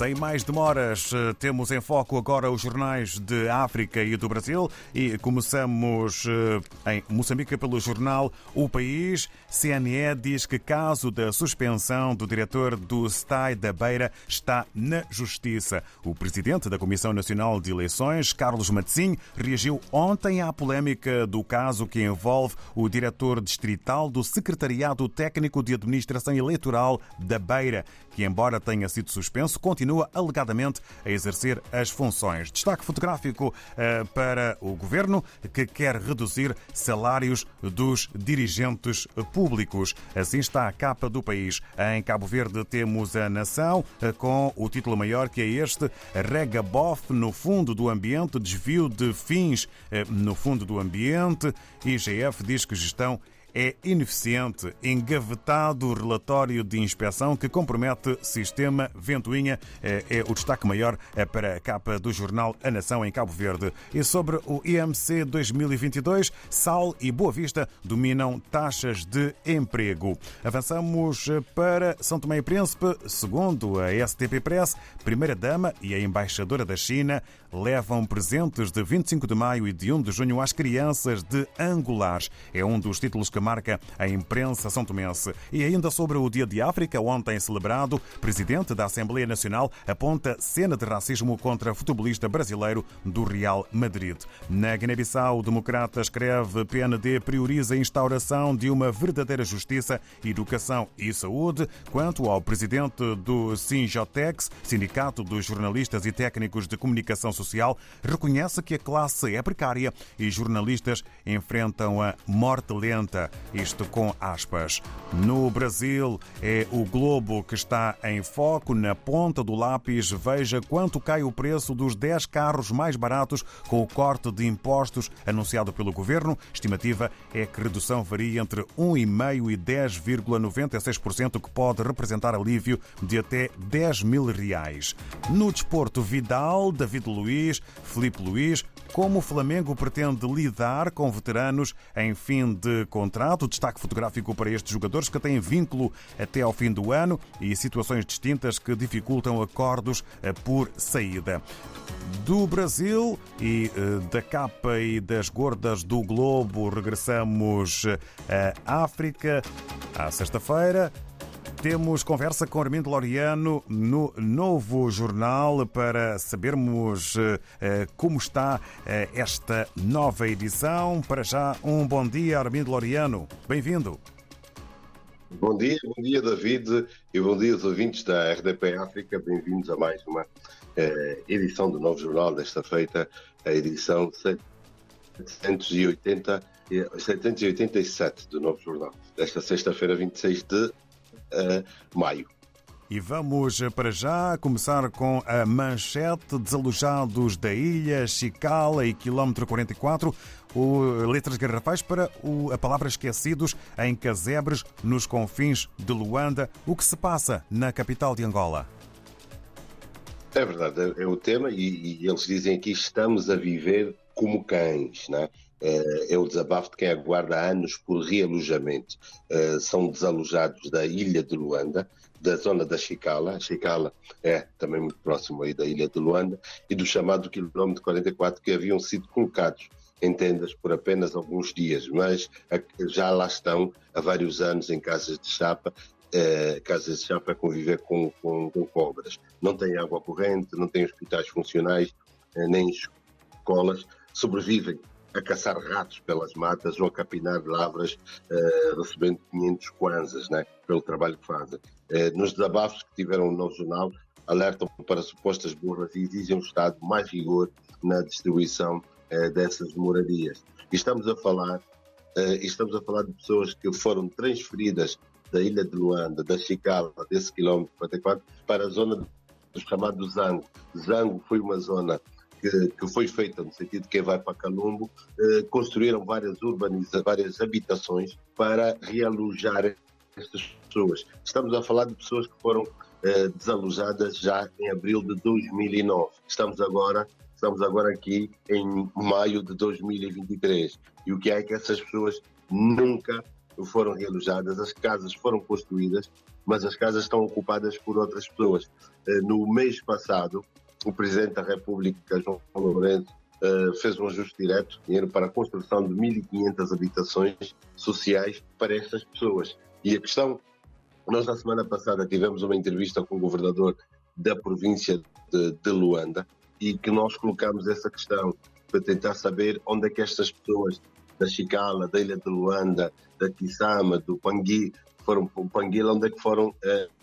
Sem mais demoras, eh, temos em foco agora os jornais de África e do Brasil e começamos eh, em Moçambique pelo jornal O País. CNE diz que caso da suspensão do diretor do STAI da Beira está na Justiça. O presidente da Comissão Nacional de Eleições, Carlos Matzinho, reagiu ontem à polémica do caso que envolve o diretor distrital do Secretariado Técnico de Administração Eleitoral da Beira, que, embora tenha sido suspenso, continua alegadamente a exercer as funções. Destaque fotográfico uh, para o governo, que quer reduzir salários dos dirigentes públicos. Assim está a capa do país. Em Cabo Verde temos a nação uh, com o título maior que é este: Regabof no fundo do ambiente, desvio de fins uh, no fundo do ambiente. IGF diz que gestão é ineficiente, engavetado o relatório de inspeção que compromete sistema Ventoinha. É, é o destaque maior é para a capa do jornal A Nação em Cabo Verde. E sobre o IMC 2022, Sal e Boa Vista dominam taxas de emprego. Avançamos para São Tomé e Príncipe. Segundo a STP Press, primeira-dama e a embaixadora da China levam presentes de 25 de maio e de 1 de junho às crianças de Angulares. É um dos títulos que marca a imprensa são tomense. E ainda sobre o Dia de África, ontem celebrado, presidente da Assembleia Nacional aponta cena de racismo contra futebolista brasileiro do Real Madrid. Na Guiné-Bissau, o democrata escreve PND prioriza a instauração de uma verdadeira justiça, educação e saúde. Quanto ao presidente do Sinjotex, Sindicato dos Jornalistas e Técnicos de Comunicação Social, reconhece que a classe é precária e jornalistas enfrentam a morte lenta. Isto com aspas. No Brasil, é o Globo que está em foco. Na ponta do lápis, veja quanto cai o preço dos 10 carros mais baratos com o corte de impostos anunciado pelo governo. Estimativa é que redução varia entre 1,5% e 10,96%, que pode representar alívio de até 10 mil reais. No desporto, Vidal, David Luiz, Felipe Luiz, como o Flamengo pretende lidar com veteranos em fim de contrato. Destaque fotográfico para estes jogadores que têm vínculo até ao fim do ano e situações distintas que dificultam acordos eh, por saída. Do Brasil e eh, da capa e das gordas do Globo, regressamos eh, à África. À sexta-feira, temos conversa com Armindo Loriano no novo jornal para sabermos uh, como está uh, esta nova edição. Para já, um bom dia, Armindo Loriano. Bem-vindo. Bom dia, bom dia, David, e bom dia aos ouvintes da RDP África. Bem-vindos a mais uma edição do novo jornal desta feita, a edição 780, 787 do novo jornal, desta sexta-feira, 26 de uh, maio. E vamos para já começar com a manchete desalojados da ilha, Chicala e quilómetro 44, o, letras garrafais para o, a palavra esquecidos em casebres nos confins de Luanda. O que se passa na capital de Angola? É verdade, é, é o tema e, e, eles dizem aqui estamos a viver como cães, né? é o desabafo de quem aguarda anos por realojamento. Eh, são desalojados da ilha de Luanda, da zona da Chicala, a Chicala é também muito próximo aí da ilha de Luanda, e do chamado quilómetro 44, que haviam sido colocados em tendas por apenas alguns dias, mas já lá estão há vários anos em casas de chapa, eh, casas de chapa a conviver com, com, com cobras. Não tem água corrente, não tem hospitais funcionais, eh, nem escolas, sobrevivem a caçar ratos pelas matas ou a capinar lavras, uh, recebendo 500 kwanzas né, pelo trabalho que fazem. Uh, nos desabafos que tiveram no jornal, alertam para supostas burras e exigem um Estado mais rigor na distribuição uh, dessas moradias. E estamos a falar, estamos a falar de pessoas que foram transferidas da ilha de Luanda, da Chicala, desse quilómetro 44, para a zona do chamado Zango. Zango foi uma zona que, que, foi feita no sentido de quem vai para Calumbo, eh, construíram várias urbanizações, várias habitações para realojar estas pessoas. Estamos a falar de pessoas que foram eh, desalojadas já em abril de 2009. Estamos agora estamos agora aqui em maio de 2023 e o que é, que essas pessoas nunca foram realojadas, as casas foram construídas, mas as casas estão ocupadas por outras pessoas. No mês passado, o Presidente da República, João Lourenço, fez um ajuste direto, dinheiro para a construção de 1.500 habitações sociais para estas pessoas. E a questão, nós na semana passada tivemos uma entrevista com o governador da província de, de Luanda e que nós colocamos essa questão para tentar saber onde é que estas pessoas da Chicala, da Ilha de Luanda, da Kisama, do Pangui, foram para o Panguila, onde é que foram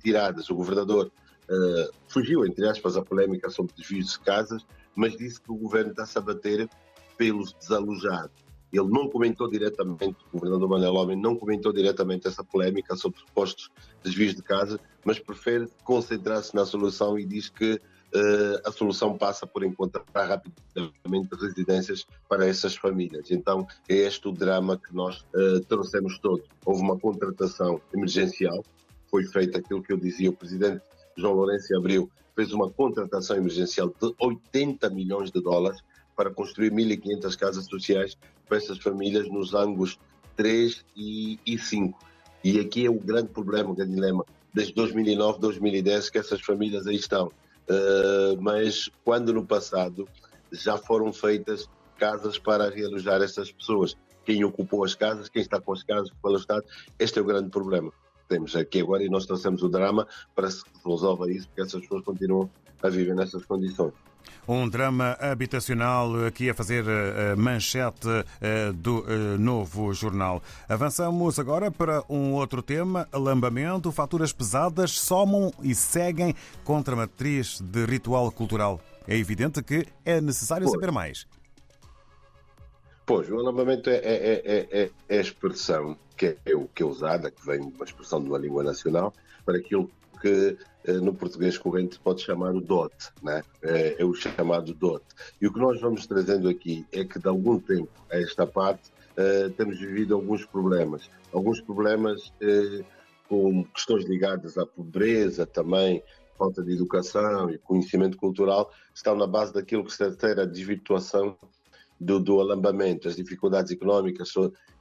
tiradas. O governador uh, fugiu, entre aspas, a polémica sobre desvios de casas, mas disse que o governo está-se a bater pelos desalojados. Ele não comentou diretamente, o governador Manuel Homem não comentou diretamente essa polémica sobre supostos desvios de casa, mas prefere concentrar-se na solução e diz que uh, a solução passa por encontrar rapidamente residências para essas famílias. Então, é este o drama que nós uh, trouxemos todos. Houve uma contratação emergencial, foi feito aquilo que eu dizia, o presidente João Lourenço Abril fez uma contratação emergencial de 80 milhões de dólares para construir 1.500 casas sociais para essas famílias nos ângulos 3 e, e 5. E aqui é o grande problema, o grande dilema, desde 2009, 2010, que essas famílias aí estão. Uh, mas quando no passado já foram feitas casas para realojar essas pessoas, quem ocupou as casas, quem está com as casas pelo Estado, este é o grande problema. Temos aqui agora e nós trouxemos o drama para se resolva isso, porque essas pessoas continuam a viver nessas condições. Um drama habitacional aqui a fazer a manchete eh, do eh, novo jornal. Avançamos agora para um outro tema: alambamento. Faturas pesadas somam e seguem contra a matriz de ritual cultural. É evidente que é necessário pois. saber mais. Pois, o alambamento é, é, é, é, a expressão que é, que é usada, que vem de uma expressão de uma língua nacional, para aquilo que eh, no português corrente pode chamar o DOT, né? é, é o chamado DOT. E o que nós vamos trazendo aqui é que de algum tempo a esta parte uh, temos vivido alguns problemas. Alguns problemas uh, com questões ligadas à pobreza também, falta de educação e conhecimento cultural, estão na base daquilo que se à desvirtuação do, do, alambamento, as dificuldades económicas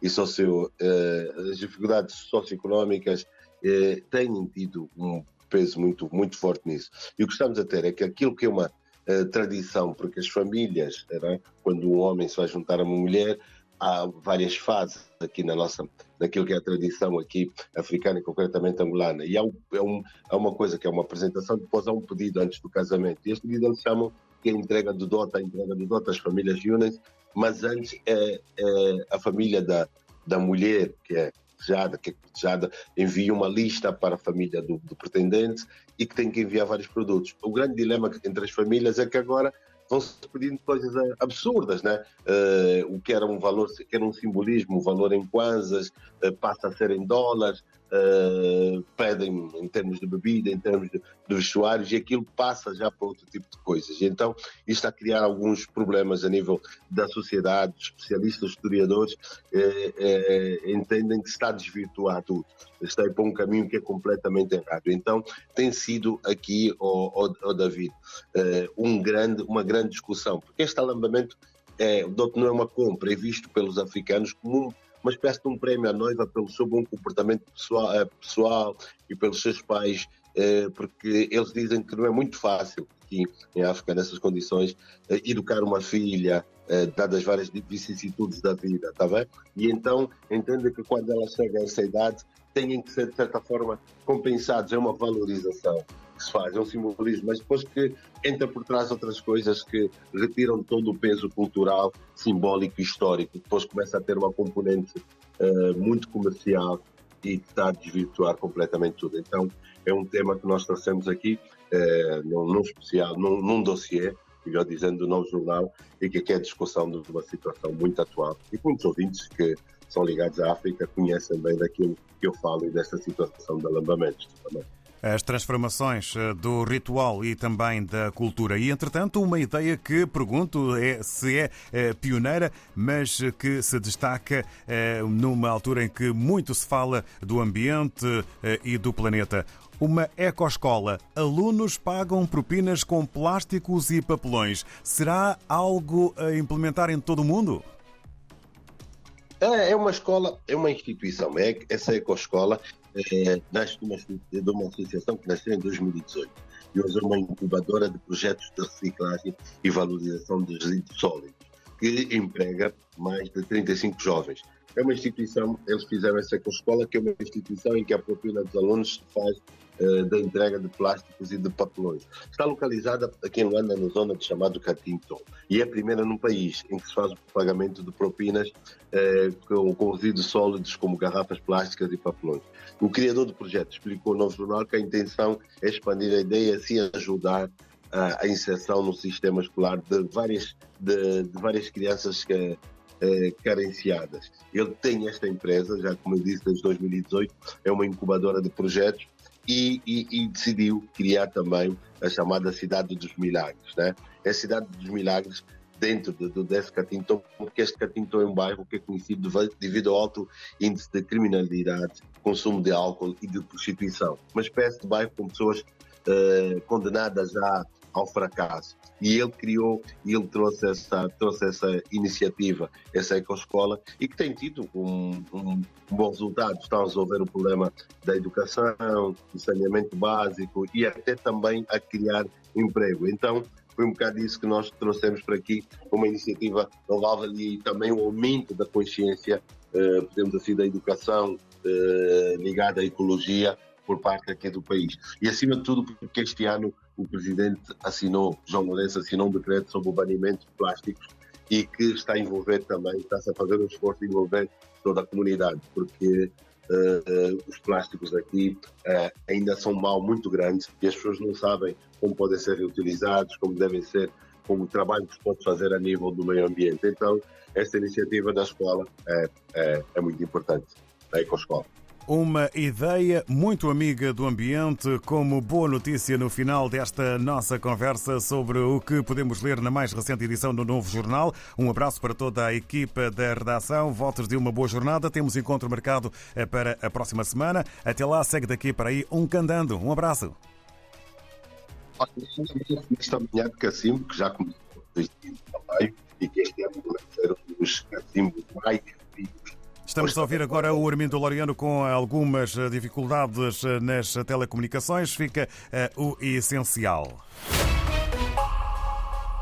e socio, uh, as dificuldades socioeconómicas eh, têm tido um peso muito, muito forte nisso. E o que estamos a ter é que aquilo que é uma uh, tradição, porque as famílias, é? quando um homem se vai juntar a uma mulher, há várias fases aqui na nossa, naquilo que é a tradição aqui africana concretamente angolana. E há, um, é um, há, uma coisa que é uma apresentação, depois há um pedido antes do casamento. E este pedido eles chamam que é a entrega do dote, a entrega do dote, as famílias unem mas antes é, é a família da, da mulher, que é desejada, que é desejada, envia uma lista para a família do, do pretendente e que tem que enviar vários produtos. O grande dilema entre as famílias é que agora vão-se pedindo coisas eh, absurdas, né? Uh, o que era um valor, que era um simbolismo, o valor em kwanzas, uh, passa a ser em dólares, uh, pedem em termos de bebida, em termos de, de vestuários, e aquilo passa já para outro tipo de coisas. Então, isto está a criar alguns problemas a nível da sociedade, especialistas, historiadores, eh, eh, entendem que está a desvirtuar tudo, está a ir para um caminho que é completamente errado. Então, tem sido aqui, o oh, oh, David, eh, um grande, uma grande discussão, porque este alambamento é, não é uma compra, é visto pelos africanos como uma espécie de um prémio à noiva pelo seu bom comportamento pessoal, eh, pessoal e pelos seus pais, eh, porque eles dizem que não é muito fácil aqui em África, nessas condições, eh, educar uma filha, dadas várias vicissitudes da vida, está bem? E então entendem que quando ela chega a essa idade, têm que ser, de certa forma, compensados. É uma valorização que se faz, é um simbolismo, mas depois que entra por trás outras coisas que retiram todo o peso cultural, simbólico e histórico, depois começa a ter uma componente uh, muito comercial e está a desvirtuar completamente tudo. Então, é um tema que nós trouxemos aqui, uh, num, num especial, num, num dossiê, melhor dizendo, do novo jornal, e que aqui é a discussão de uma situação muito atual. E muitos ouvintes que são ligados à África conhecem bem daquilo que eu falo e desta situação de alambamentos também as transformações eh, do ritual e também da cultura. E, entretanto, uma ideia que pergunto é se é, é pioneira, mas que se destaca é, numa altura em que muito se fala do ambiente e do planeta. Uma ecoescola. Alunos pagam propinas com plásticos e papelões. Será algo a implementar em todo o mundo? É, é uma escola, é uma instituição. É, essa ecoescola é, nasce de uma, de uma associação que nasceu em 2018 e hoje é uma incubadora de projetos de reciclagem e valorização de resíduos sólidos, que emprega mais de 35 jovens. É uma instituição, eles fizeram essa escola, que é uma instituição em que a propina dos alunos faz uh, da entrega de plásticos e de papelões. Está localizada aqui em Luanda, na zona de chamado e é a primeira no país em que se faz o pagamento de propinas uh, com, com resíduos sólidos como garrafas plásticas e papelões. O criador do projeto explicou no jornal que a intenção é expandir a ideia e assim ajudar a, a inserção no sistema escolar de várias, de, de várias crianças que eh, carenciadas. Ele tem esta empresa, já como eu disse, desde 2018, é uma incubadora de projetos e, e, e decidiu criar também a chamada Cidade dos Milagres. Né? É a Cidade dos Milagres dentro do, do desse Catinton, porque este Catinton é um bairro que é conhecido devido ao alto índice de criminalidade, consumo de álcool e de prostituição. Uma espécie de bairro com pessoas uh, condenadas já ao fracasso. E ele criou, ele trouxe essa, trouxe essa iniciativa, essa ecoescola, e que tem tido um, um, um bom resultado. Está a resolver o problema da educação, do saneamento básico e até também a criar emprego. Então, foi um bocado isso que nós trouxemos para aqui, uma iniciativa louvável e também o aumento da consciência, eh, podemos assim, da educação eh, ligada à ecologia por parte aqui do país. E acima de tudo, porque este ano o presidente assinou, João Lourenço assinou um decreto sobre o banimento de plásticos e que está a envolver também, está-se a fazer um esforço de envolver toda a comunidade, porque uh, uh, os plásticos aqui uh, ainda são um mal muito grande e as pessoas não sabem como podem ser reutilizados, como devem ser, como o trabalho que se pode fazer a nível do meio ambiente. Então, esta iniciativa da escola é, é, é muito importante, da Ecoescola. Uma ideia muito amiga do ambiente, como boa notícia no final desta nossa conversa sobre o que podemos ler na mais recente edição do Novo Jornal. Um abraço para toda a equipa da redação. Votos de uma boa jornada. Temos encontro marcado eh, para a próxima semana. Até lá, segue daqui para aí um candando. Um abraço. Esta manhã de cacimbo, que já começou também, e que este ano mais Estamos a ouvir agora o Armindo Loriano com algumas dificuldades nas telecomunicações. Fica uh, o essencial.